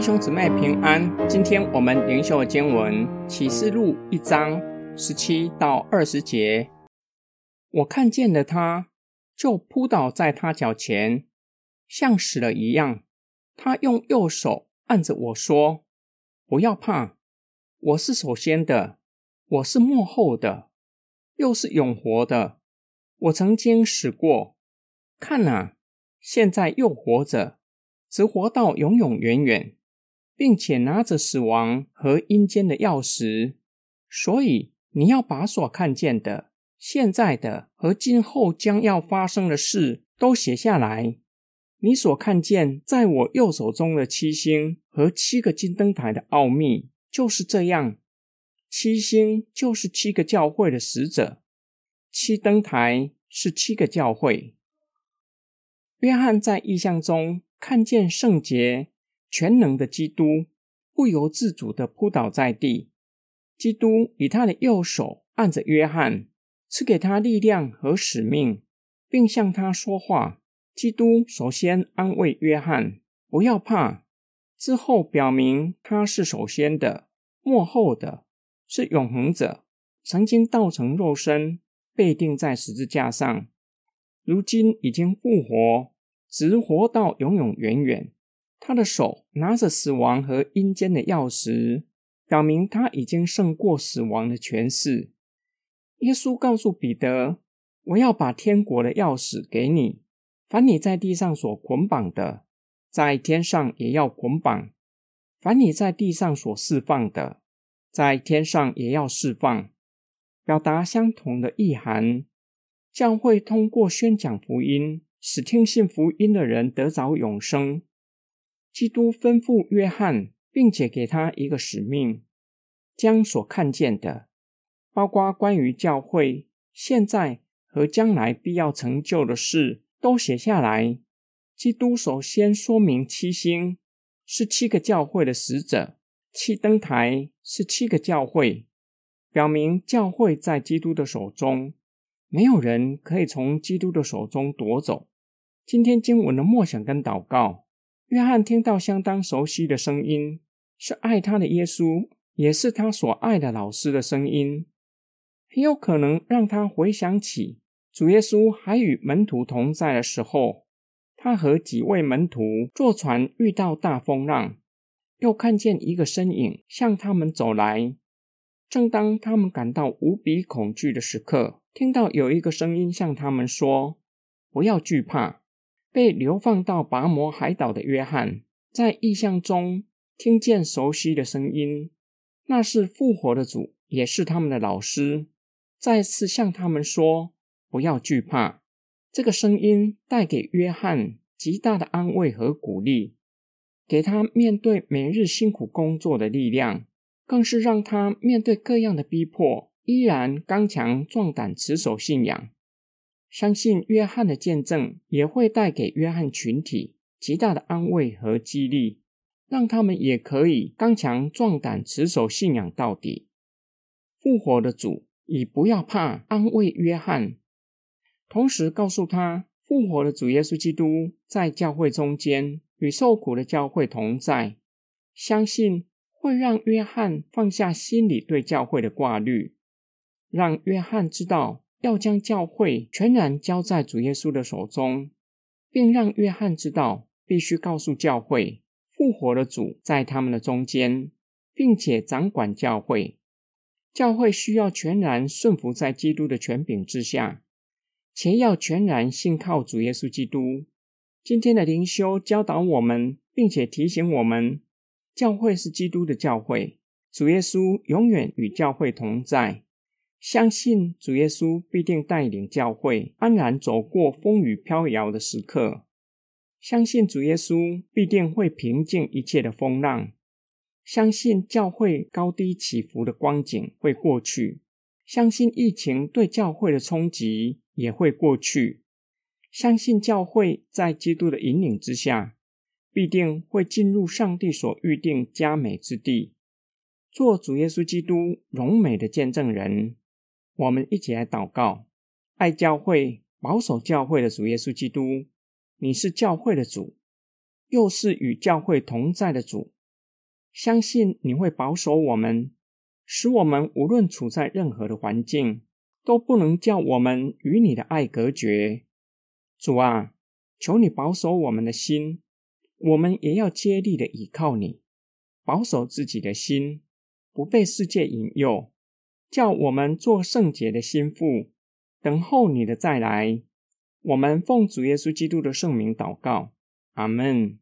弟兄姊妹平安，今天我们灵修的经文启示录一章十七到二十节。我看见了他，就扑倒在他脚前，像死了一样。他用右手按着我说：“不要怕，我是首先的，我是幕后的，又是永活的。我曾经死过，看啊，现在又活着，直活到永永远远。”并且拿着死亡和阴间的钥匙，所以你要把所看见的、现在的和今后将要发生的事都写下来。你所看见在我右手中的七星和七个金灯台的奥秘就是这样。七星就是七个教会的使者，七灯台是七个教会。约翰在异象中看见圣洁。全能的基督不由自主的扑倒在地。基督以他的右手按着约翰，赐给他力量和使命，并向他说话。基督首先安慰约翰：“不要怕。”之后表明他是首先的、幕后的，是永恒者，曾经道成肉身，被钉在十字架上，如今已经复活，直活到永永远远。他的手拿着死亡和阴间的钥匙，表明他已经胜过死亡的权势。耶稣告诉彼得：“我要把天国的钥匙给你，凡你在地上所捆绑的，在天上也要捆绑；凡你在地上所释放的，在天上也要释放。”表达相同的意涵。教会通过宣讲福音，使听信福音的人得着永生。基督吩咐约翰，并且给他一个使命，将所看见的，包括关于教会现在和将来必要成就的事，都写下来。基督首先说明七星是七个教会的使者，七灯台是七个教会，表明教会在基督的手中，没有人可以从基督的手中夺走。今天经文的默想跟祷告。约翰听到相当熟悉的声音，是爱他的耶稣，也是他所爱的老师的声音，很有可能让他回想起主耶稣还与门徒同在的时候，他和几位门徒坐船遇到大风浪，又看见一个身影向他们走来。正当他们感到无比恐惧的时刻，听到有一个声音向他们说：“不要惧怕。”被流放到拔摩海岛的约翰，在异象中听见熟悉的声音，那是复活的主，也是他们的老师，再次向他们说：“不要惧怕。”这个声音带给约翰极大的安慰和鼓励，给他面对每日辛苦工作的力量，更是让他面对各样的逼迫，依然刚强壮胆，持守信仰。相信约翰的见证也会带给约翰群体极大的安慰和激励，让他们也可以刚强壮胆，持守信仰到底。复活的主以不要怕安慰约翰，同时告诉他，复活的主耶稣基督在教会中间与受苦的教会同在，相信会让约翰放下心里对教会的挂虑，让约翰知道。要将教会全然交在主耶稣的手中，并让约翰知道，必须告诉教会，复活的主在他们的中间，并且掌管教会。教会需要全然顺服在基督的权柄之下，且要全然信靠主耶稣基督。今天的灵修教导我们，并且提醒我们，教会是基督的教会，主耶稣永远与教会同在。相信主耶稣必定带领教会安然走过风雨飘摇的时刻，相信主耶稣必定会平静一切的风浪，相信教会高低起伏的光景会过去，相信疫情对教会的冲击也会过去，相信教会在基督的引领之下，必定会进入上帝所预定佳美之地，做主耶稣基督荣美的见证人。我们一起来祷告，爱教会、保守教会的主耶稣基督，你是教会的主，又是与教会同在的主。相信你会保守我们，使我们无论处在任何的环境，都不能叫我们与你的爱隔绝。主啊，求你保守我们的心，我们也要竭力的倚靠你，保守自己的心，不被世界引诱，叫我们做圣洁的心腹，等候你的再来。我们奉主耶稣基督的圣名祷告，阿门。